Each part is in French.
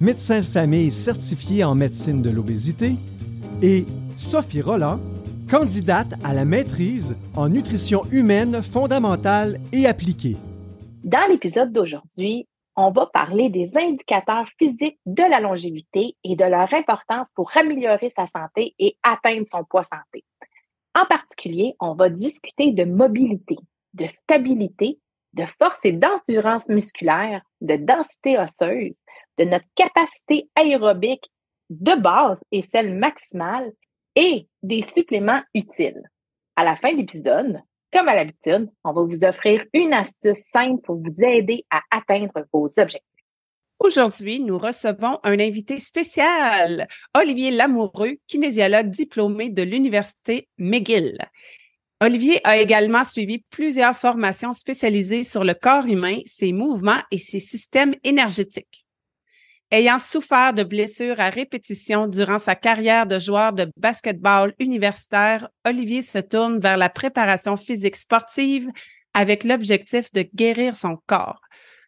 médecin de famille certifié en médecine de l'obésité, et Sophie Roland, candidate à la maîtrise en nutrition humaine fondamentale et appliquée. Dans l'épisode d'aujourd'hui, on va parler des indicateurs physiques de la longévité et de leur importance pour améliorer sa santé et atteindre son poids santé. En particulier, on va discuter de mobilité, de stabilité, de force et d'endurance musculaire, de densité osseuse, de notre capacité aérobique de base et celle maximale et des suppléments utiles. À la fin de l'épisode, comme à l'habitude, on va vous offrir une astuce simple pour vous aider à atteindre vos objectifs. Aujourd'hui, nous recevons un invité spécial, Olivier Lamoureux, kinésiologue diplômé de l'Université McGill. Olivier a également suivi plusieurs formations spécialisées sur le corps humain, ses mouvements et ses systèmes énergétiques. Ayant souffert de blessures à répétition durant sa carrière de joueur de basketball universitaire, Olivier se tourne vers la préparation physique sportive avec l'objectif de guérir son corps.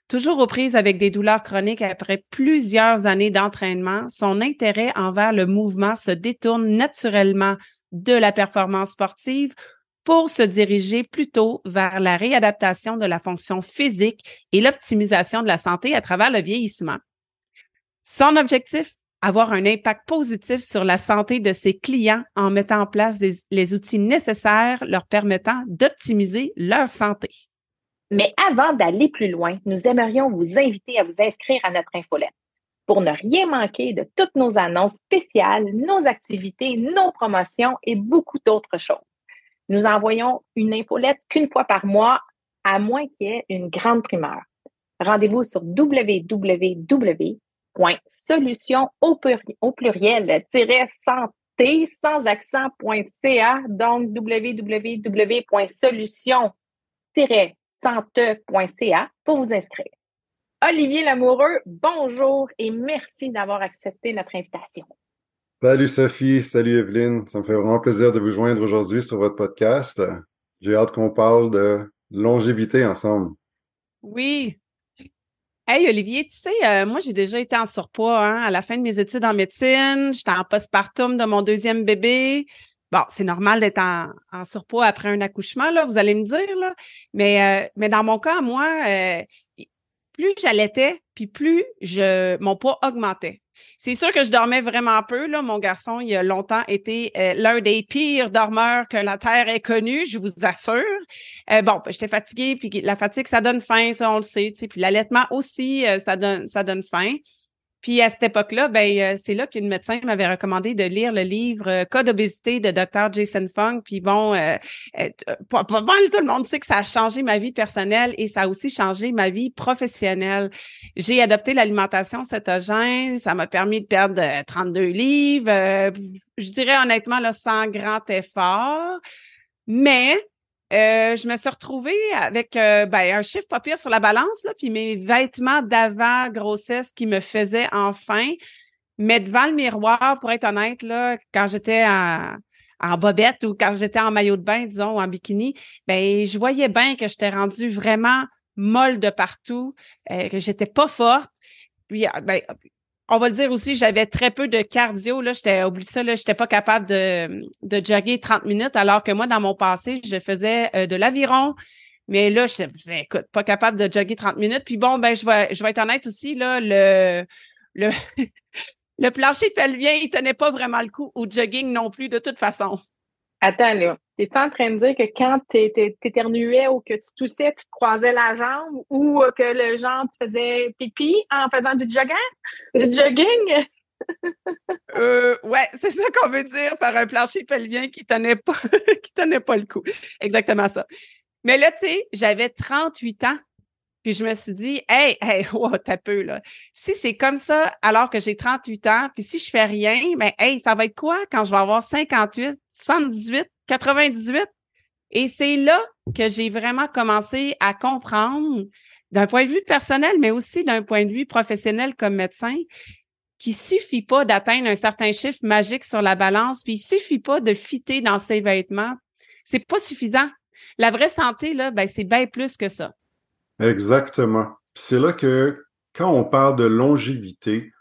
Toujours aux prises avec des douleurs chroniques après plusieurs années d'entraînement, son intérêt envers le mouvement se détourne naturellement de la performance sportive pour se diriger plutôt vers la réadaptation de la fonction physique et l'optimisation de la santé à travers le vieillissement. Son objectif, avoir un impact positif sur la santé de ses clients en mettant en place les outils nécessaires leur permettant d'optimiser leur santé. Mais avant d'aller plus loin, nous aimerions vous inviter à vous inscrire à notre infolette pour ne rien manquer de toutes nos annonces spéciales, nos activités, nos promotions et beaucoup d'autres choses. Nous envoyons une infolette qu'une fois par mois, à moins qu'il y ait une grande primeur. Rendez-vous sur www.solution au, pluriel, santé sans accent.ca, donc www.solution-sante.ca pour vous inscrire. Olivier Lamoureux, bonjour et merci d'avoir accepté notre invitation. Salut Sophie, salut Evelyne. Ça me fait vraiment plaisir de vous joindre aujourd'hui sur votre podcast. J'ai hâte qu'on parle de longévité ensemble. Oui. Hey Olivier, tu sais, euh, moi j'ai déjà été en surpoids hein, à la fin de mes études en médecine. J'étais en postpartum de mon deuxième bébé. Bon, c'est normal d'être en, surpoids après un accouchement, là, vous allez me dire, là. Mais, euh, mais dans mon cas, moi, euh, plus j'allaitais, puis plus je mon poids augmentait. C'est sûr que je dormais vraiment peu. Là. Mon garçon, il a longtemps été euh, l'un des pires dormeurs que la Terre ait connu, je vous assure. Euh, bon, ben, j'étais fatiguée, puis la fatigue, ça donne faim, ça, on le sait. Puis l'allaitement aussi, euh, ça donne, ça donne faim. Puis à cette époque-là, ben euh, c'est là qu'une médecin m'avait recommandé de lire le livre euh, Code d'obésité de Dr. Jason Fung. Puis bon, euh, pas, mal tout le monde sait que ça a changé ma vie personnelle et ça a aussi changé ma vie professionnelle. J'ai adopté l'alimentation cétogène, ça m'a permis de perdre 32 livres. je dirais honnêtement là, sans grand effort. Mais euh, je me suis retrouvée avec euh, ben, un chiffre pas pire sur la balance, là, puis mes vêtements d'avant grossesse qui me faisaient enfin. Mais devant le miroir, pour être honnête, là, quand j'étais en, en bobette ou quand j'étais en maillot de bain, disons, ou en bikini, ben je voyais bien que j'étais rendue vraiment molle de partout, euh, que j'étais pas forte. Puis, ben, on va le dire aussi, j'avais très peu de cardio. Là, j'étais, oublie ça, là, j'étais pas capable de, de jogger 30 minutes, alors que moi, dans mon passé, je faisais euh, de l'aviron. Mais là, je ben, écoute, pas capable de jogger 30 minutes. Puis bon, ben, je vais, je vais être honnête aussi, là, le, le, le plancher pelvien, il tenait pas vraiment le coup au jogging non plus, de toute façon. Attends, là. T'es en train de dire que quand t'éternuais ou que tu toussais, tu te croisais la jambe ou que le genre, tu faisais pipi en faisant du jogging? Du jogging? euh, ouais, c'est ça qu'on veut dire par un plancher pelvien qui tenait pas, qui tenait pas le coup. Exactement ça. Mais là, tu sais, j'avais 38 ans. Puis je me suis dit, hey, hey, wow, t'as peu, là. Si c'est comme ça alors que j'ai 38 ans, puis si je fais rien, ben, hey, ça va être quoi quand je vais avoir 58, 78, 98? Et c'est là que j'ai vraiment commencé à comprendre, d'un point de vue personnel, mais aussi d'un point de vue professionnel comme médecin, qu'il suffit pas d'atteindre un certain chiffre magique sur la balance, puis il suffit pas de fitter dans ses vêtements. C'est pas suffisant. La vraie santé, là, ben, c'est bien plus que ça. Exactement. C'est là que quand on parle de longévité,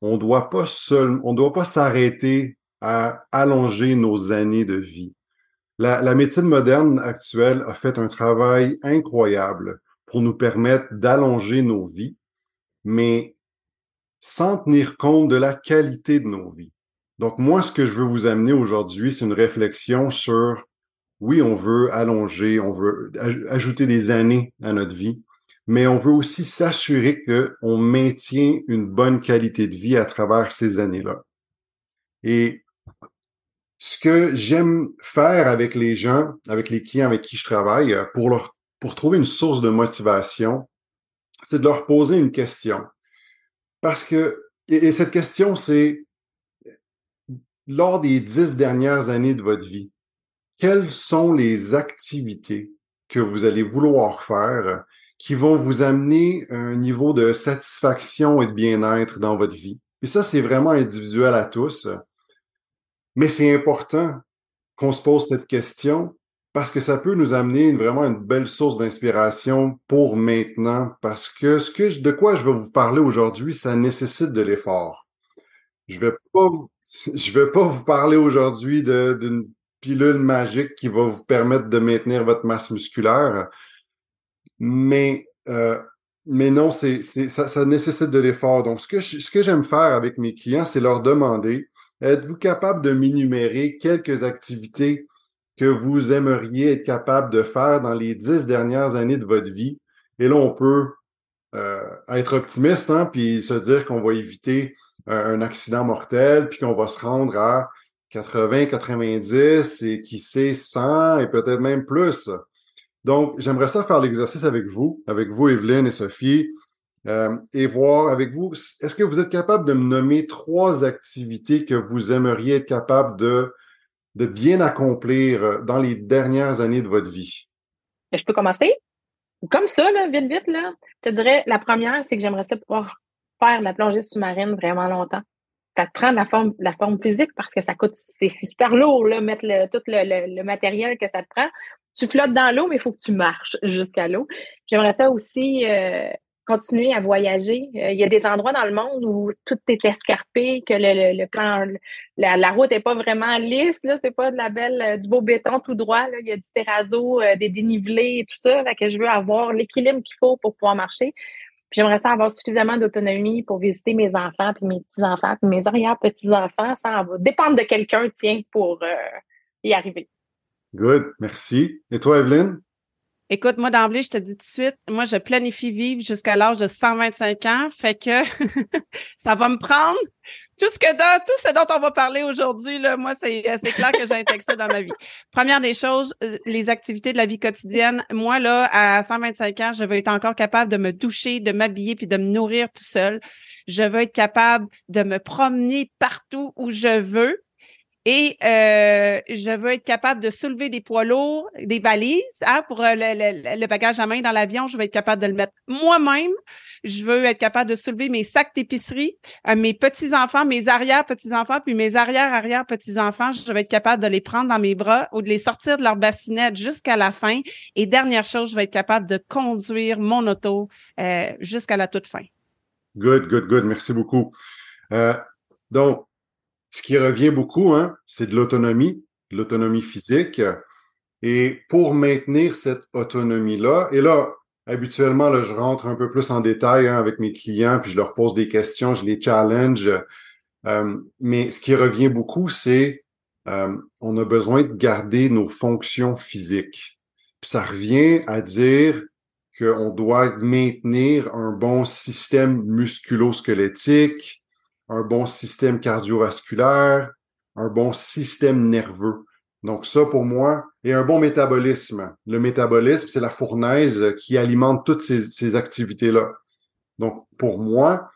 on on doit pas s'arrêter à allonger nos années de vie. La, la, médecine moderne actuelle a fait un travail incroyable pour nous permettre d'allonger nos vies, mais sans tenir compte de la qualité de nos vies. Donc moi, ce que je veux vous amener aujourd'hui, c'est une réflexion sur oui, on veut allonger, on veut ajouter des années à notre vie, mais on veut aussi s'assurer qu'on maintient une bonne qualité de vie à travers ces années-là. Et ce que j'aime faire avec les gens, avec les clients avec qui je travaille, pour leur, pour trouver une source de motivation, c'est de leur poser une question. Parce que, et cette question, c'est, lors des dix dernières années de votre vie, quelles sont les activités que vous allez vouloir faire qui vont vous amener un niveau de satisfaction et de bien-être dans votre vie? Et ça, c'est vraiment individuel à tous. Mais c'est important qu'on se pose cette question parce que ça peut nous amener vraiment une belle source d'inspiration pour maintenant. Parce que ce que de quoi je vais vous parler aujourd'hui, ça nécessite de l'effort. Je vais pas, je vais pas vous parler aujourd'hui d'une pilule magique qui va vous permettre de maintenir votre masse musculaire. Mais, euh, mais non, c'est, ça, ça nécessite de l'effort. Donc, ce que, ce que j'aime faire avec mes clients, c'est leur demander, êtes-vous capable de m'énumérer quelques activités que vous aimeriez être capable de faire dans les dix dernières années de votre vie? Et là, on peut euh, être optimiste, hein, puis se dire qu'on va éviter un accident mortel, puis qu'on va se rendre à 80, 90 et qui sait 100 et peut-être même plus. Donc, j'aimerais ça faire l'exercice avec vous, avec vous, Evelyne et Sophie, euh, et voir avec vous, est-ce que vous êtes capable de me nommer trois activités que vous aimeriez être capable de, de bien accomplir dans les dernières années de votre vie? Je peux commencer? Comme ça, vite, vite, là. Je te dirais, la première, c'est que j'aimerais ça pouvoir faire la plongée sous-marine vraiment longtemps ça te prend la forme, la forme physique parce que ça coûte, c'est super lourd, là, mettre le, tout le, matériel que ça te prend. Tu flottes dans l'eau, mais il faut que tu marches jusqu'à l'eau. J'aimerais ça aussi euh, continuer à voyager. Euh, il y a des endroits dans le monde où tout est escarpé, que le, plan, la, route n'est pas vraiment lisse, là, c'est pas de la belle, euh, du beau béton tout droit. Il y a du terrazzo, des dénivelés, tout ça. Que je veux avoir l'équilibre qu'il faut pour pouvoir marcher j'aimerais ça avoir suffisamment d'autonomie pour visiter mes enfants, puis mes petits-enfants, puis mes arrière-petits-enfants. Ça va dépendre de quelqu'un, tiens, pour euh, y arriver. Good, merci. Et toi, Evelyne? Écoute, moi d'emblée, je te dis tout de suite, moi je planifie vivre jusqu'à l'âge de 125 ans, fait que ça va me prendre tout ce que tout ce dont on va parler aujourd'hui là, moi c'est c'est clair que j'intègre ça dans ma vie. Première des choses, euh, les activités de la vie quotidienne. Moi là à 125 ans, je veux être encore capable de me doucher, de m'habiller puis de me nourrir tout seul. Je veux être capable de me promener partout où je veux et euh, je veux être capable de soulever des poids lourds, des valises, hein, pour euh, le, bagage à main dans l'avion, je veux être capable de le mettre moi-même. Je veux être capable de soulever mes sacs d'épicerie, euh, mes petits-enfants, mes arrière-petits-enfants, puis mes arrière-arrière-petits-enfants. Je veux être capable de les prendre dans mes bras ou de les sortir de leur bassinette jusqu'à la fin. Et dernière chose, je vais être capable de conduire mon auto jusqu'à la toute fin. Good, good, good. Merci beaucoup. donc, ce qui revient beaucoup, hein, c'est de l'autonomie, de l'autonomie physique. Et pour maintenir cette autonomie-là, et là, habituellement, là, je rentre un peu plus en détail hein, avec mes clients, puis je leur pose des questions, je les challenge. Euh, mais ce qui revient beaucoup, c'est euh, on a besoin de garder nos fonctions physiques. Ça revient à dire qu'on doit maintenir un bon système musculo-squelettique, un bon système cardiovasculaire, un bon système nerveux. Donc ça, pour moi, est un bon métabolisme. Le métabolisme, c'est la fournaise qui alimente toutes ces, ces activités-là. Donc, pour moi,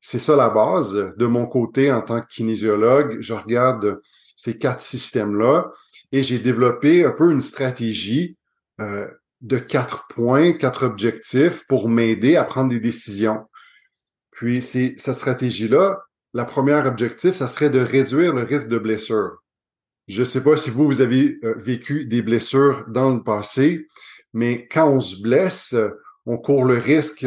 c'est ça la base. De mon côté, en tant que kinésiologue, je regarde ces quatre systèmes-là et j'ai développé un peu une stratégie euh, de quatre points, quatre objectifs pour m'aider à prendre des décisions. Puis, c'est cette stratégie-là, la première objectif, ça serait de réduire le risque de blessure. Je ne sais pas si vous, vous avez euh, vécu des blessures dans le passé, mais quand on se blesse, on court le risque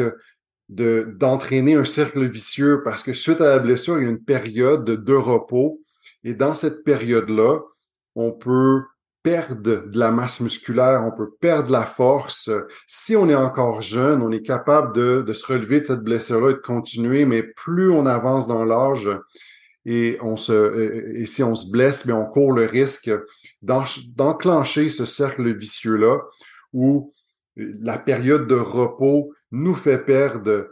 de, d'entraîner un cercle vicieux parce que suite à la blessure, il y a une période de repos. Et dans cette période-là, on peut perdre de la masse musculaire, on peut perdre la force. Si on est encore jeune, on est capable de, se relever de cette blessure-là et de continuer, mais plus on avance dans l'âge, et et si on se blesse, mais on court le risque d'enclencher ce cercle vicieux-là où la période de repos nous fait perdre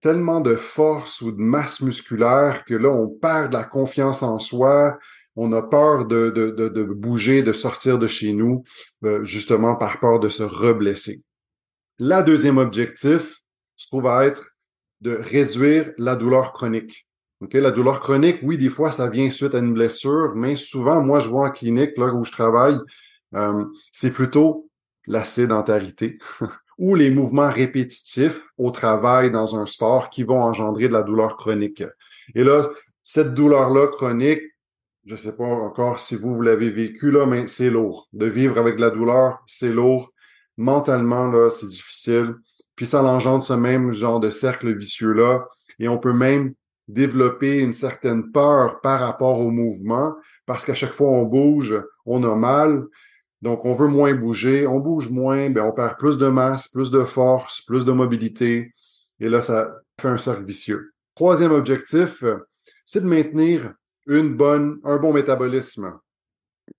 tellement de force ou de masse musculaire que là, on perd de la confiance en soi, on a peur de, de, de, bouger, de sortir de chez nous, euh, justement par peur de se reblesser. La deuxième objectif se trouve à être de réduire la douleur chronique. Okay? La douleur chronique, oui, des fois, ça vient suite à une blessure, mais souvent, moi, je vois en clinique, là où je travaille, euh, c'est plutôt la sédentarité ou les mouvements répétitifs au travail dans un sport qui vont engendrer de la douleur chronique. Et là, cette douleur-là chronique, je sais pas encore si vous, vous l'avez vécu, là, mais c'est lourd. De vivre avec de la douleur, c'est lourd. Mentalement, c'est difficile. Puis ça engendre ce même genre de cercle vicieux-là. Et on peut même développer une certaine peur par rapport au mouvement, parce qu'à chaque fois on bouge, on a mal. Donc, on veut moins bouger. On bouge moins, ben, on perd plus de masse, plus de force, plus de mobilité. Et là, ça fait un cercle vicieux. Troisième objectif, c'est de maintenir une bonne, un bon métabolisme,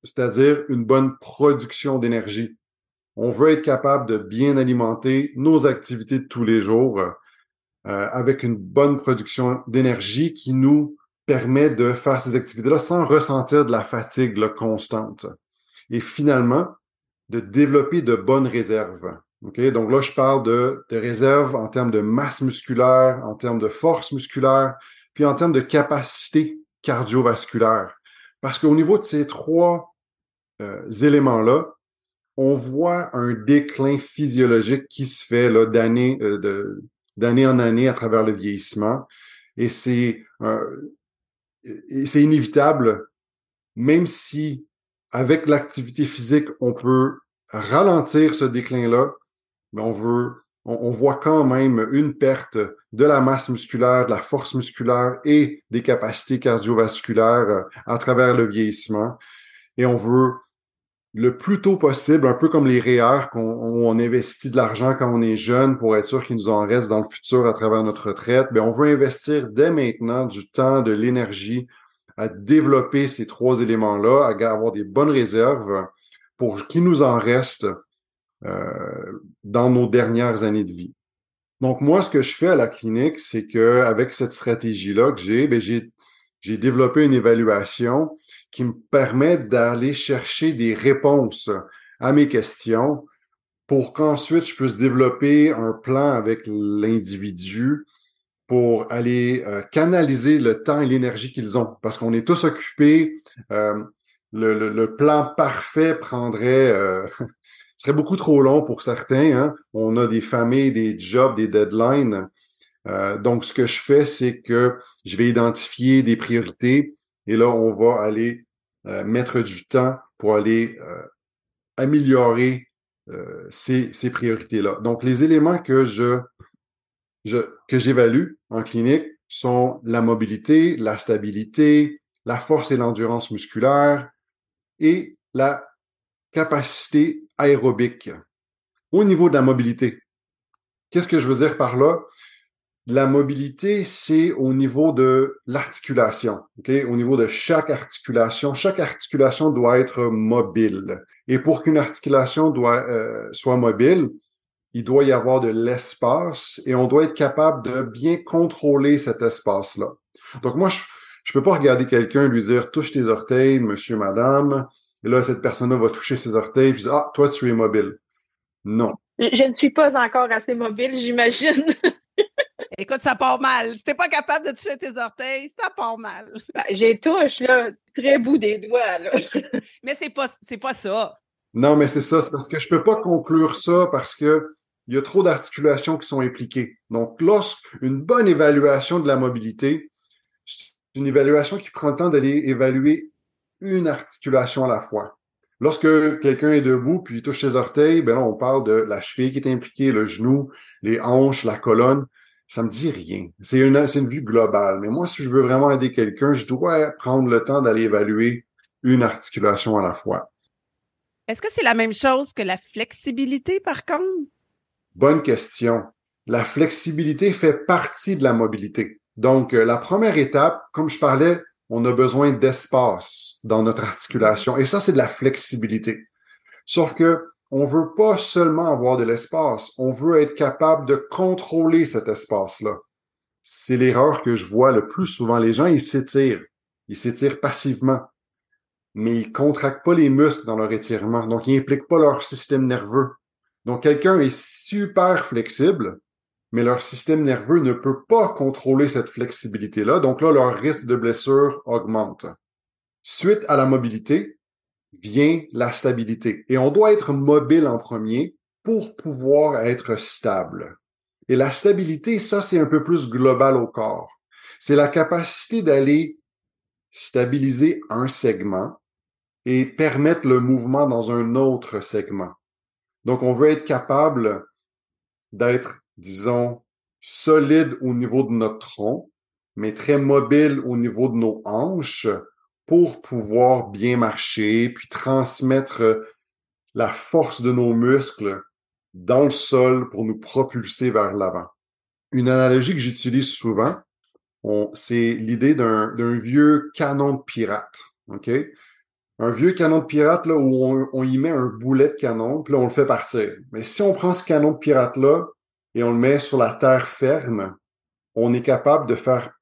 c'est-à-dire une bonne production d'énergie. On veut être capable de bien alimenter nos activités de tous les jours euh, avec une bonne production d'énergie qui nous permet de faire ces activités-là sans ressentir de la fatigue constante. Et finalement, de développer de bonnes réserves. Donc là, je parle de, de réserves en termes de masse musculaire, en termes de force musculaire, puis en termes de capacité cardiovasculaire. Parce qu'au niveau de ces trois euh, éléments-là, on voit un déclin physiologique qui se fait d'année, euh, en année à travers le vieillissement. Et c'est, c'est inévitable, même si avec l'activité physique, on peut ralentir ce déclin-là, mais on veut, on, voit quand même une perte de la masse musculaire, de la force musculaire et des capacités cardiovasculaires euh, à travers le vieillissement. Et on veut le plus tôt possible, un peu comme les REER, qu'on on investit de l'argent quand on est jeune pour être sûr qu'il nous en reste dans le futur à travers notre retraite, mais on veut investir dès maintenant du temps, de l'énergie à développer ces trois éléments-là, à avoir des bonnes réserves pour qu'il nous en reste dans nos dernières années de vie. Donc moi, ce que je fais à la clinique, c'est que avec cette stratégie-là que j'ai, ben j'ai j'ai développé une évaluation qui me permet d'aller chercher des réponses à mes questions pour qu'ensuite je puisse développer un plan avec l'individu pour aller euh, canaliser le temps et l'énergie qu'ils ont. Parce qu'on est tous occupés. Euh, le, le, plan parfait prendrait euh, serait beaucoup trop long pour certains. Hein. On a des familles, des jobs, des deadlines. Euh, donc, ce que je fais, c'est que je vais identifier des priorités et là, on va aller euh, mettre du temps pour aller euh, améliorer ces, ces priorités-là. Donc, les éléments que je que j'évalue en clinique sont la mobilité, la stabilité, la force et l'endurance musculaire et la capacité aérobique. Au niveau de la mobilité, qu'est-ce que je veux dire par là? La mobilité, c'est au niveau de l'articulation, Au niveau de chaque articulation, chaque articulation doit être mobile. Et pour qu'une articulation euh, soit mobile, il doit y avoir de l'espace et on doit être capable de bien contrôler cet espace-là. Donc moi, je, je peux pas regarder quelqu'un et lui dire touche tes orteils, monsieur, madame, Et là, cette personne-là va toucher ses orteils et dire, ah, toi, tu es mobile. Non. Je ne suis pas encore assez mobile, j'imagine. Écoute, ça part mal. Si t'es pas capable de toucher tes orteils, ça part mal. Ben, j'ai touche, là, très bout des doigts, là. Mais c'est pas, c'est pas ça. Non, mais c'est ça. C'est parce que je peux pas conclure ça parce que il y a trop d'articulations qui sont impliquées. Donc, lorsqu'une bonne évaluation de la mobilité, c'est une évaluation qui prend le temps d'aller évaluer une articulation à la fois. Lorsque quelqu'un est debout puis il touche ses orteils, ben là, on parle de la cheville qui est impliquée, le genou, les hanches, la colonne. Ça me dit rien. C'est une, c'est une vue globale. Mais moi, si je veux vraiment aider quelqu'un, je dois prendre le temps d'aller évaluer une articulation à la fois. Est-ce que c'est la même chose que la flexibilité, par contre? Bonne question. La flexibilité fait partie de la mobilité. Donc, euh, la première étape, comme je parlais, on a besoin d'espace dans notre articulation. Et ça, c'est de la flexibilité. Sauf que on veut pas seulement avoir de l'espace, on veut être capable de contrôler cet espace-là. C'est l'erreur que je vois le plus souvent. Les gens, ils s'étirent. Ils s'étirent passivement. Mais ils contractent pas les muscles dans leur étirement. Donc, ils impliquent pas leur système nerveux. Donc, quelqu'un est super flexible, mais leur système nerveux ne peut pas contrôler cette flexibilité-là. Donc là, leur risque de blessure augmente. Suite à la mobilité vient la stabilité. Et on doit être mobile en premier pour pouvoir être stable. Et la stabilité, ça, c'est un peu plus global au corps. C'est la capacité d'aller stabiliser un segment et permettre le mouvement dans un autre segment. Donc, on veut être capable d'être disons, solide au niveau de notre tronc, mais très mobile au niveau de nos hanches pour pouvoir bien marcher, puis transmettre la force de nos muscles dans le sol pour nous propulser vers l'avant. Une analogie que j'utilise souvent, c'est l'idée d'un vieux canon de pirate. OK? Un vieux canon de pirate là, où on, on, y met un boulet de canon, puis là, on le fait partir. Mais si on prend ce canon de pirate-là, et on le met sur la terre ferme, on est capable de faire,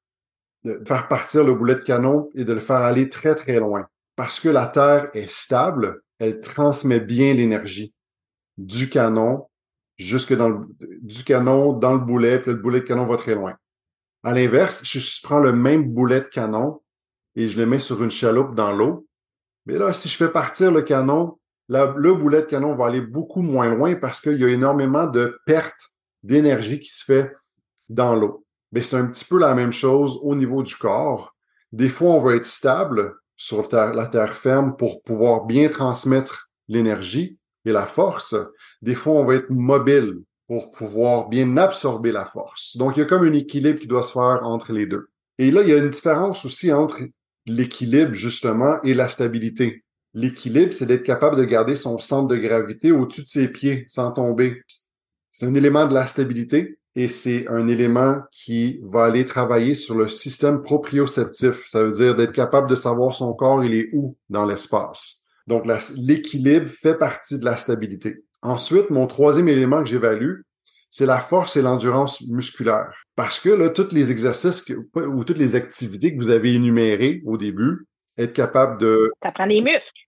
de faire partir le boulet de canon et de le faire aller très, très loin. Parce que la terre est stable, elle transmet bien l'énergie du canon jusque dans le, du canon dans le boulet, puis le boulet de canon va très loin. À l'inverse, je, je prends le même boulet de canon et je le mets sur une chaloupe dans l'eau. Mais là, si je fais partir le canon, le boulet de canon va aller beaucoup moins loin parce qu'il y a énormément de pertes d'énergie qui se fait dans l'eau. Mais c'est un petit peu la même chose au niveau du corps. Des fois, on va être stable sur la terre ferme pour pouvoir bien transmettre l'énergie et la force. Des fois, on va être mobile pour pouvoir bien absorber la force. Donc, il y a comme un équilibre qui doit se faire entre les deux. Et là, il y a une différence aussi entre l'équilibre, justement, et la stabilité. L'équilibre, c'est d'être capable de garder son centre de gravité au-dessus de ses pieds sans tomber. C'est un élément de la stabilité et c'est un élément qui va aller travailler sur le système proprioceptif. Ça veut dire d'être capable de savoir son corps, il est où dans l'espace. Donc, l'équilibre fait partie de la stabilité. Ensuite, mon troisième élément que j'évalue, c'est la force et l'endurance musculaire. Parce que là, tous les exercices ou toutes les activités que vous avez énumérées au début, être capable de... Ça prend des muscles.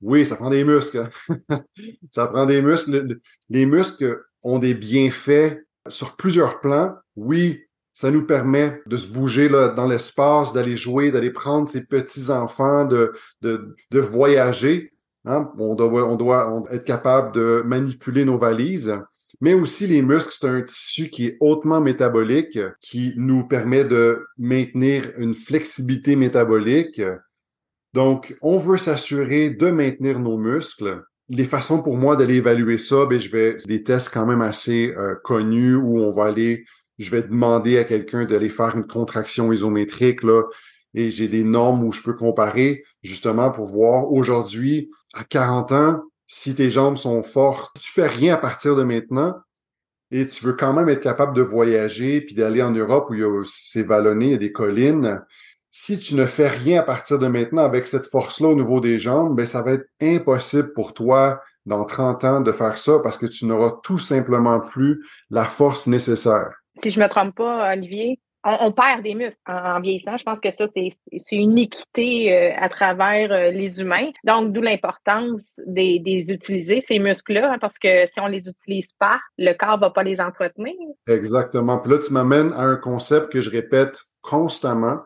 Oui, ça prend des muscles. ça prend des muscles. Les muscles ont des bienfaits sur plusieurs plans. Oui, ça nous permet de se bouger là, dans l'espace, d'aller jouer, d'aller prendre ses petits-enfants, de, de, de voyager. Hein? On, doit, on doit être capable de manipuler nos valises. Mais aussi les muscles, c'est un tissu qui est hautement métabolique, qui nous permet de maintenir une flexibilité métabolique. Donc, on veut s'assurer de maintenir nos muscles les façons pour moi d'aller évaluer ça, ben je vais des tests quand même assez euh, connus où on va aller, je vais demander à quelqu'un d'aller faire une contraction isométrique là, et j'ai des normes où je peux comparer justement pour voir aujourd'hui à 40 ans si tes jambes sont fortes, tu fais rien à partir de maintenant et tu veux quand même être capable de voyager puis d'aller en Europe où il y a c'est vallonné, il y a des collines si tu ne fais rien à partir de maintenant avec cette force-là au niveau des jambes, ben ça va être impossible pour toi dans 30 ans de faire ça parce que tu n'auras tout simplement plus la force nécessaire. Si je me trompe pas, Olivier, on, perd des muscles en, vieillissant. Je pense que ça, c'est une équité euh, à travers euh, les humains. Donc, d'où l'importance des, des, utiliser, ces muscles-là, hein, parce que si on les utilise pas, le corps va pas les entretenir. Exactement. Puis là, tu m'amènes à un concept que je répète constamment.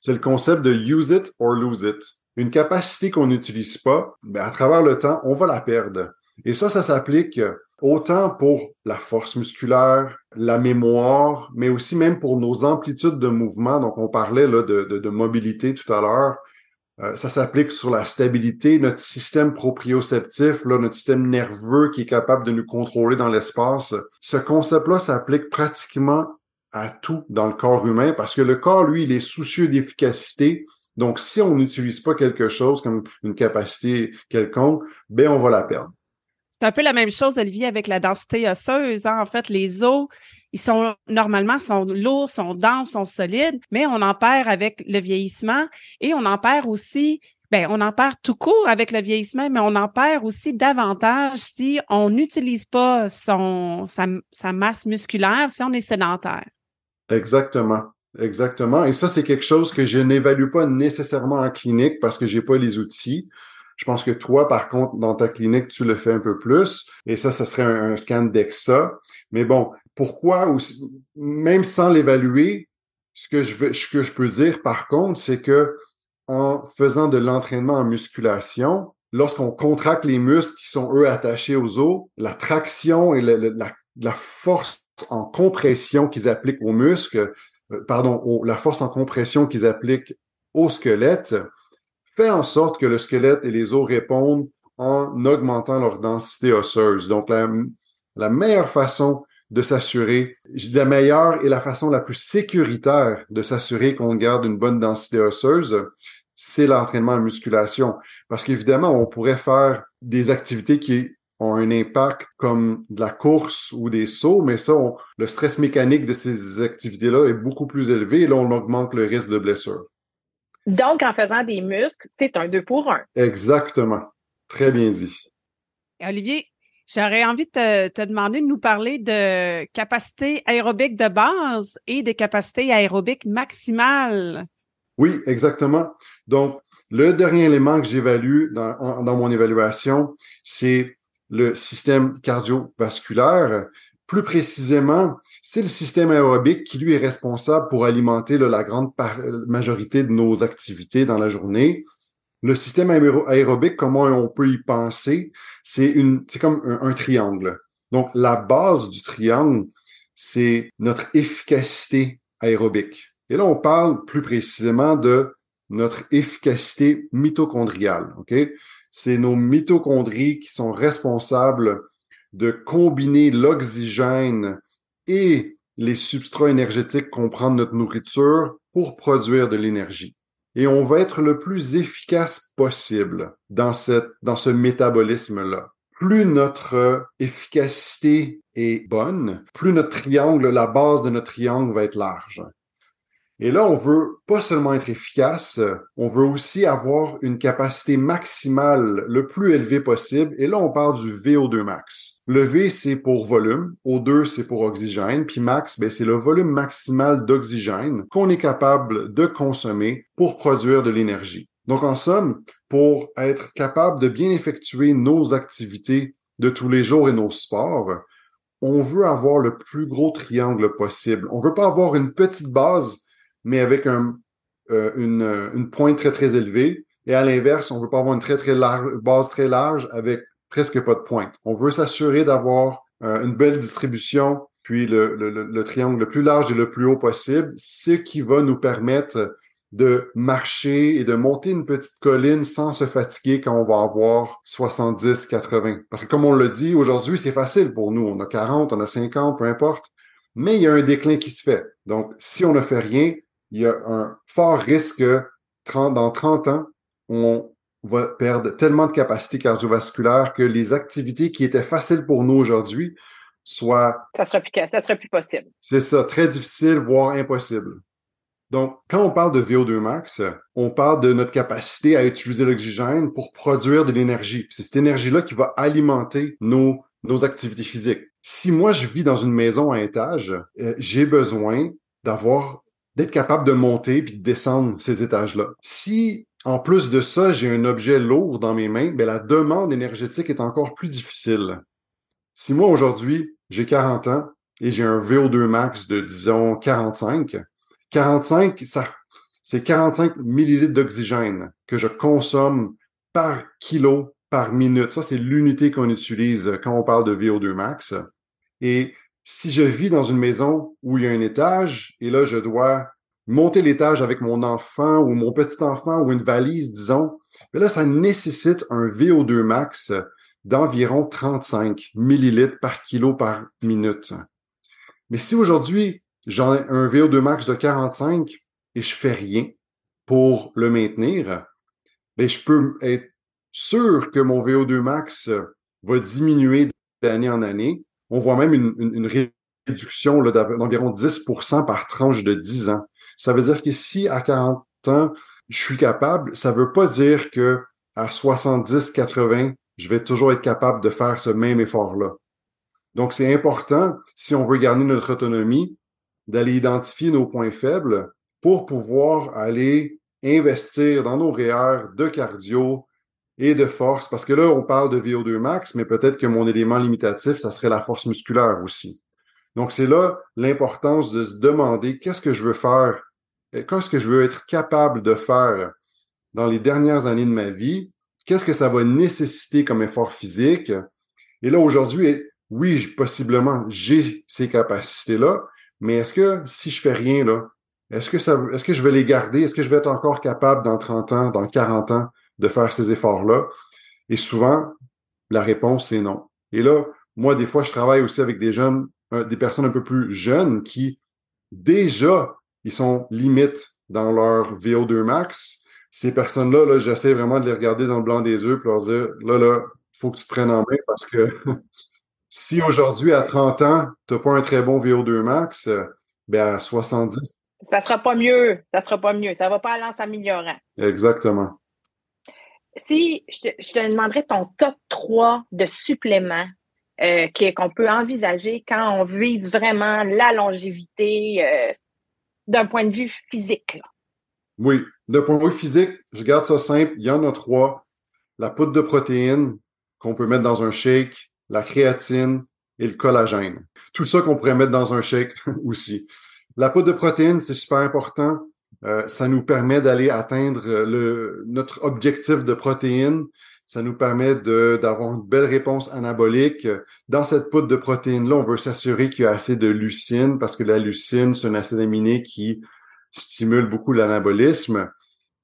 C'est le concept de use it or lose it. Une capacité qu'on n'utilise pas, ben, à travers le temps, on va la perdre. Et ça, ça s'applique autant pour la force musculaire, la mémoire, mais aussi même pour nos amplitudes de mouvement. Donc, on parlait là, de, mobilité tout à l'heure. Euh, ça s'applique sur la stabilité, notre système proprioceptif, là, notre système nerveux qui est capable de nous contrôler dans l'espace. Ce concept-là s'applique pratiquement à tout dans le corps humain parce que le corps, lui, il est soucieux d'efficacité. Donc, si on n'utilise pas quelque chose comme une capacité quelconque, ben, on va la perdre. C'est un peu la même chose, Olivier, avec la densité osseuse. Hein. En fait, les os, ils sont normalement sont lourds, sont denses, sont solides, mais on en perd avec le vieillissement et on en perd aussi. Ben, on en perd tout court avec le vieillissement, mais on en perd aussi davantage si on n'utilise pas son, sa, sa masse musculaire, si on est sédentaire. Exactement. Exactement. Et ça, c'est quelque chose que je n'évalue pas nécessairement en clinique parce que j'ai pas les outils. Je pense que toi, par contre, dans ta clinique, tu le fais un peu plus. Et ça, ce serait un, scan d'EXA. Mais bon, pourquoi, même sans l'évaluer, ce que je veux, ce que je peux dire, par contre, c'est que en faisant de l'entraînement en musculation, lorsqu'on contracte les muscles qui sont, eux, attachés aux os, la traction et la, la, force en compression qu'ils appliquent aux muscles, euh, pardon, la force en compression qu'ils appliquent au squelette, fait en sorte que le squelette et les os répondent en augmentant leur densité osseuse. Donc, la, la meilleure façon de s'assurer, la meilleure et la façon la plus sécuritaire de s'assurer qu'on garde une bonne densité osseuse, c'est l'entraînement en musculation. Parce qu'évidemment, on pourrait faire des activités qui ont un impact comme de la course ou des sauts, mais ça, le stress mécanique de ces activités-là est beaucoup plus élevé et là, on augmente le risque de blessure. Donc, en faisant des muscles, c'est un deux pour un. Exactement. Très bien dit. Olivier, j'aurais envie de te, demander de nous parler de capacité aérobique de base et de capacité aérobique maximale. Oui, exactement. Donc, le dernier élément que j'évalue dans, dans mon évaluation, c'est le système cardiovasculaire. Plus précisément, c'est le système aérobique qui lui est responsable pour alimenter la grande majorité de nos activités dans la journée. Le système aérobique, comment on peut y penser, c'est comme un, triangle. Donc, la base du triangle, c'est notre efficacité aérobique. Et là, on parle plus précisément de notre efficacité mitochondriale. Ok, c'est nos mitochondries qui sont responsables de combiner l'oxygène et les substrats énergétiques qu'on prend de notre nourriture pour produire de l'énergie. Et on va être le plus efficace possible dans, cette, dans ce métabolisme-là. Plus notre efficacité est bonne, plus notre triangle, la base de notre triangle va être large. Et là, on veut pas seulement être efficace, on veut aussi avoir une capacité maximale le plus élevée possible. Et là, on parle du VO2 max. Le V, c'est pour volume, O2, c'est pour oxygène, puis max, ben, c'est le volume maximal d'oxygène qu'on est capable de consommer pour produire de l'énergie. Donc, en somme, pour être capable de bien effectuer nos activités de tous les jours et nos sports, on veut avoir le plus gros triangle possible. On veut pas avoir une petite base mais avec un, euh, une, une, pointe très, très élevée. Et à l'inverse, on ne veut pas avoir une très, très large, base très large avec presque pas de pointe. On veut s'assurer d'avoir euh, une belle distribution, puis le, le, le, triangle le plus large et le plus haut possible, ce qui va nous permettre de marcher et de monter une petite colline sans se fatiguer quand on va avoir 70, 80. Parce que comme on le dit, aujourd'hui, c'est facile pour nous. On a 40, on a 50, peu importe. Mais il y a un déclin qui se fait. Donc, si on ne fait rien, il y a un fort risque que dans 30 ans, on va perdre tellement de capacité cardiovasculaire que les activités qui étaient faciles pour nous aujourd'hui soient... Ça sera plus, ça sera plus possible. C'est ça, très difficile, voire impossible. Donc, quand on parle de VO2 max, on parle de notre capacité à utiliser l'oxygène pour produire de l'énergie. C'est cette énergie-là qui va alimenter nos, nos activités physiques. Si moi, je vis dans une maison à étage, euh, j'ai besoin d'avoir d'être capable de monter puis de descendre ces étages-là. Si en plus de ça, j'ai un objet lourd dans mes mains, ben la demande énergétique est encore plus difficile. Si moi aujourd'hui, j'ai 40 ans et j'ai un VO2 max de disons 45, 45 ça c'est 45 millilitres d'oxygène que je consomme par kilo par minute. Ça, c'est l'unité qu'on utilise quand on parle de VO2 max. Et si je vis dans une maison où il y a un étage et là, je dois monter l'étage avec mon enfant ou mon petit enfant ou une valise, disons, mais là, ça nécessite un VO2 max d'environ 35 millilitres par kilo par minute. Mais si aujourd'hui, j'ai un VO2 max de 45 et je fais rien pour le maintenir, ben, je peux être sûr que mon VO2 max va diminuer d'année en année. On voit même une, réduction d'environ 10% par tranche de 10 ans. Ça veut dire que si à 40 ans, je suis capable, ça veut pas dire que à 70, 80, je vais toujours être capable de faire ce même effort-là. Donc, c'est important, si on veut garder notre autonomie, d'aller identifier nos points faibles pour pouvoir aller investir dans nos REER de cardio et de force, parce que là, on parle de VO2 max, mais peut-être que mon élément limitatif, ça serait la force musculaire aussi. Donc, c'est là l'importance de se demander qu'est-ce que je veux faire, qu'est-ce que je veux être capable de faire dans les dernières années de ma vie, qu'est-ce que ça va nécessiter comme effort physique. Et là, aujourd'hui, oui, possiblement, j'ai ces capacités-là, mais est-ce que si je fais rien, là, est-ce que ça, est-ce que je vais les garder? Est-ce que je vais être encore capable dans 30 ans, dans 40 ans? De faire ces efforts-là? Et souvent, la réponse c'est non. Et là, moi, des fois, je travaille aussi avec des jeunes, des personnes un peu plus jeunes qui, déjà, ils sont limites dans leur VO2 max. Ces personnes-là, -là, j'essaie vraiment de les regarder dans le blanc des yeux pour leur dire, là, là, faut que tu prennes en main parce que si aujourd'hui, à 30 ans, tu n'as pas un très bon VO2 max, ben à 70, ça sera pas mieux. Ça sera pas mieux. Ça va pas aller en s'améliorant. Exactement. Si je te, demanderais ton top 3 de suppléments euh, qu'on peut envisager quand on vise vraiment la longévité euh, d'un point de vue physique. Oui, d'un point de vue physique, je garde ça simple. Il y en a trois. La poudre de protéines qu'on peut mettre dans un shake, la créatine et le collagène. Tout ça qu'on pourrait mettre dans un shake aussi. La poudre de protéines, c'est super important. Euh, ça nous permet d'aller atteindre le, notre objectif de protéines. Ça nous permet d'avoir une belle réponse anabolique. Dans cette poudre de protéines-là, on veut s'assurer qu'il y a assez de lucine parce que la lucine, c'est un acide aminé qui stimule beaucoup l'anabolisme.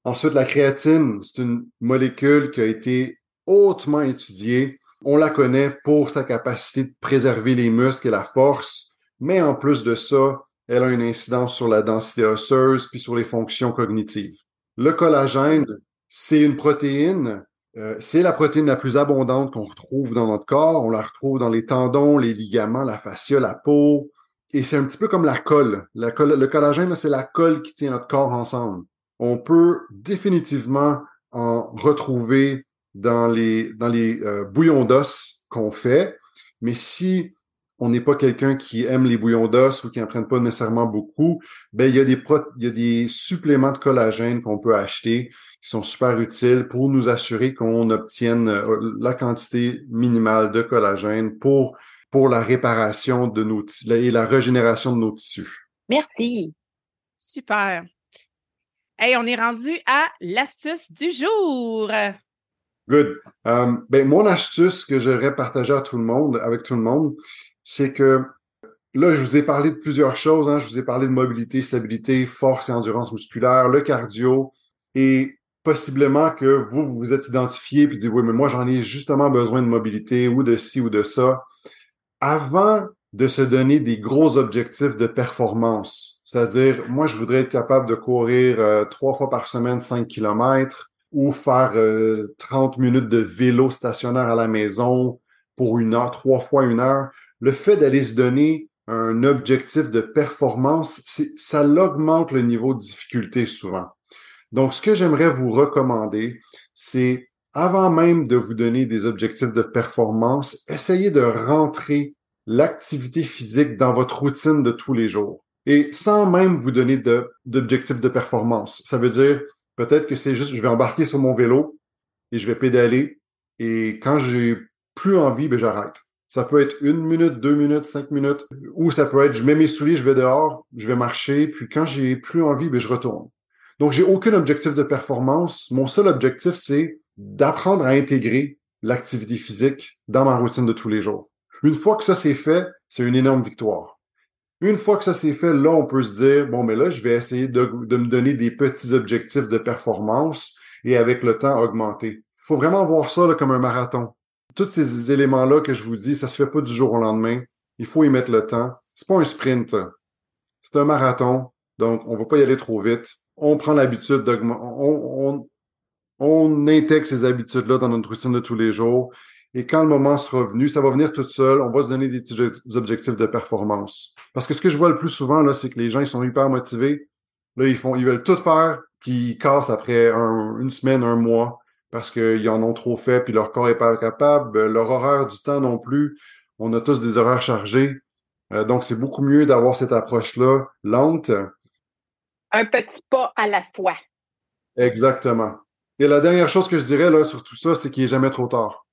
Ensuite, la créatine, c'est une molécule qui a été hautement étudiée. On la connaît pour sa capacité de préserver les muscles et la force, mais en plus de ça, elle a une incidence sur la densité osseuse puis sur les fonctions cognitives. Le collagène, c'est une protéine, euh, c'est la protéine la plus abondante qu'on retrouve dans notre corps. On la retrouve dans les tendons, les ligaments, la fascia, la peau. Et c'est un petit peu comme la colle. La colle le collagène, c'est la colle qui tient notre corps ensemble. On peut définitivement en retrouver dans les, dans les euh, bouillons d'os qu'on fait. Mais si on n'est pas quelqu'un qui aime les bouillons d'os ou qui en prennent pas nécessairement beaucoup, ben il y a des il y a des suppléments de collagène qu'on peut acheter qui sont super utiles pour nous assurer qu'on obtienne euh, la quantité minimale de collagène pour pour la réparation de nos et la régénération de nos tissus. Merci. Super. Hey, on est rendu à l'astuce du jour. Good. Um, ben, mon astuce que j'aimerais partager à tout le monde, avec tout le monde, c'est que là, je vous ai parlé de plusieurs choses. Hein. Je vous ai parlé de mobilité, stabilité, force et endurance musculaire, le cardio et possiblement que vous, vous vous êtes identifié puis dites, oui, mais moi, j'en ai justement besoin de mobilité ou de ci ou de ça. Avant de se donner des gros objectifs de performance, c'est-à-dire, moi, je voudrais être capable de courir euh, trois fois par semaine 5 km ou faire 30 euh, minutes de vélo stationnaire à la maison pour une heure, trois fois une heure le fait d'aller se donner un objectif de performance, ça l'augmente le niveau de difficulté souvent. Donc, ce que j'aimerais vous recommander, c'est avant même de vous donner des objectifs de performance, essayez de rentrer l'activité physique dans votre routine de tous les jours. et sans même vous donner d'objectif de, performance. Ça veut dire peut-être que c'est juste, je vais embarquer sur mon vélo et je vais pédaler et quand j'ai plus envie, ben j'arrête. Ça peut être une minute, deux minutes, cinq minutes, ou ça peut être je mets mes souliers, je vais dehors, je vais marcher, puis quand j'ai plus envie, ben je retourne. Donc j'ai aucun objectif de performance. Mon seul objectif, c'est d'apprendre à intégrer l'activité physique dans ma routine de tous les jours. Une fois que ça c'est fait, c'est une énorme victoire. Une fois que ça s'est fait, là, on peut se dire, bon, mais là, je vais essayer de, me donner des petits objectifs de performance et avec le temps augmenter. Il faut vraiment voir ça comme un marathon. Tous ces éléments-là que je vous dis, ça se fait pas du jour au lendemain. Il faut y mettre le temps. C'est pas un sprint. C'est un marathon. Donc, on va pas y aller trop vite. On prend l'habitude d'augmenter. On, on, on intègre ces habitudes-là dans notre routine de tous les jours. Et quand le moment sera venu, ça va venir tout seul. On va se donner des petits objectifs de performance. Parce que ce que je vois le plus souvent, là, c'est que les gens, ils sont hyper motivés. Là, ils font, ils veulent tout faire, puis ils cassent après une semaine, un mois, parce qu'ils en ont trop fait, puis leur corps est pas capable. Leur horaire du temps non plus. On a tous des horaires chargés. Euh, donc, c'est beaucoup mieux d'avoir cette approche-là lente. Un petit pas à la fois. Exactement. Et la dernière chose que je dirais là sur tout ça, c'est qu'il n'est jamais trop tard.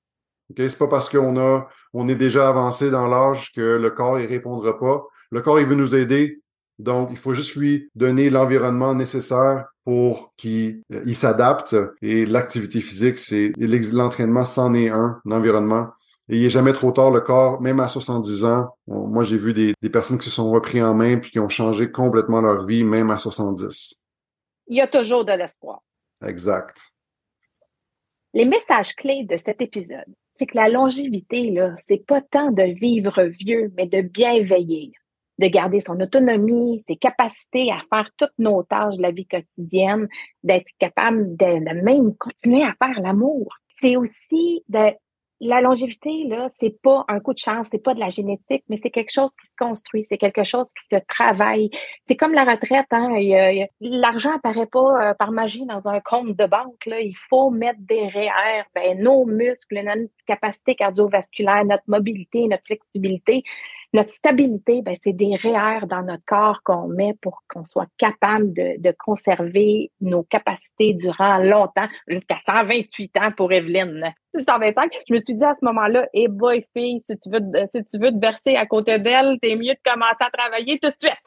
Okay? C'est pas parce qu'on a, on est déjà avancé dans l'âge que le corps ne répondra pas. Le corps, il veut nous aider. Donc, il faut juste lui donner l'environnement nécessaire pour qu'il euh, s'adapte. Et l'activité physique, c'est l'entraînement, c'en est un, environnement. Et il n'est jamais trop tard, le corps, même à 70 ans. moi, j'ai vu des, des, personnes qui se sont repris en main puis qui ont changé complètement leur vie, même à 70. Il y a toujours de l'espoir. Exact. Les messages clés de cet épisode c'est que la longévité, là, c'est pas tant de vivre vieux, mais de bien veiller, de garder son autonomie, ses capacités à faire toutes nos tâches de la vie quotidienne, d'être capable de, même continuer à faire l'amour. C'est aussi de la longévité, là, c'est pas un coup de chance, c'est pas de la génétique, mais c'est quelque chose qui se construit, c'est quelque chose qui se travaille. C'est comme la retraite, hein. L'argent apparaît pas euh, par magie dans un compte de banque, là. Il faut mettre des REER, ben, nos muscles, notre capacité cardiovasculaire, notre mobilité, notre flexibilité, notre stabilité, ben, c'est des REER dans notre corps qu'on met pour qu'on soit capable de, conserver nos capacités durant longtemps, jusqu'à 128 ans pour Evelyne. 125, je me suis dit à ce moment-là, eh boy, fille, si tu veux, si tu veux te bercer à côté d'elle, t'es mieux de commencer à travailler tout de suite.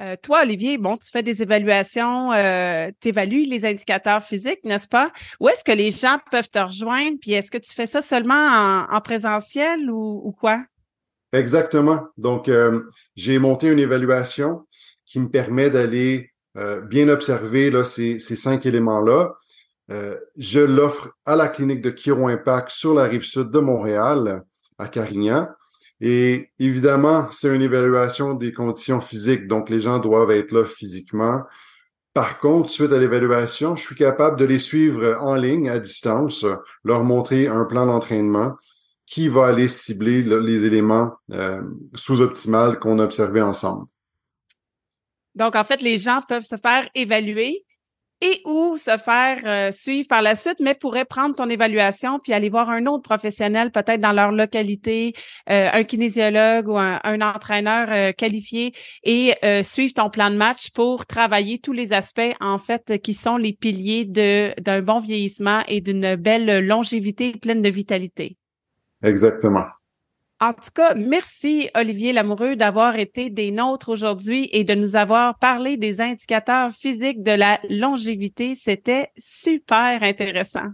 Euh, toi, Olivier, bon, tu fais des évaluations, euh, tu évalues les indicateurs physiques, n'est-ce pas? Où est-ce que les gens peuvent te rejoindre? Puis est-ce que tu fais ça seulement en, présentiel ou quoi? Exactement. Donc, euh, j'ai monté une évaluation qui me permet d'aller euh, bien observer là, ces, ces cinq éléments-là. Euh, je l'offre à la clinique de Chiro Impact sur la rive sud de Montréal, à Carignan. Et évidemment, c'est une évaluation des conditions physiques, donc les gens doivent être là physiquement. Par contre, suite à l'évaluation, je suis capable de les suivre en ligne, à distance, leur montrer un plan d'entraînement qui va aller cibler les éléments euh, sous-optimales qu'on a observés ensemble. Donc, en fait, les gens peuvent se faire évaluer et ou se faire euh, suivre par la suite, mais pourraient prendre ton évaluation puis aller voir un autre professionnel, peut-être dans leur localité, euh, un kinésiologue ou un, entraîneur qualifié et suivre ton plan de match pour travailler tous les aspects, en fait, qui sont les piliers d'un bon vieillissement et d'une belle longévité pleine de vitalité. Exactement. En tout cas, merci Olivier Lamoureux d'avoir été des nôtres aujourd'hui et de nous avoir parlé des indicateurs physiques de la longévité. C'était super intéressant.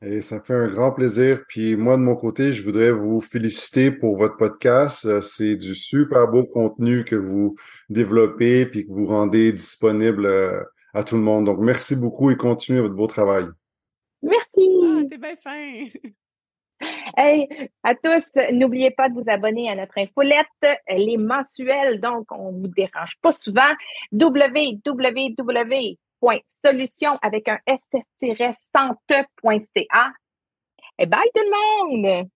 Et ça fait un grand plaisir. Puis moi, de mon côté, je voudrais vous féliciter pour votre podcast. C'est du super beau contenu que vous développez puis que vous rendez disponible euh, à tout le monde. Donc, merci beaucoup et continuez votre beau travail. Merci. Ah, t'es bien fin. Hey, à tous, n'oubliez pas de vous abonner à notre infolette. Elle est mensuelle, donc on ne vous dérange pas souvent. www.solution avec un s-sante.ca. Et bye tout le monde!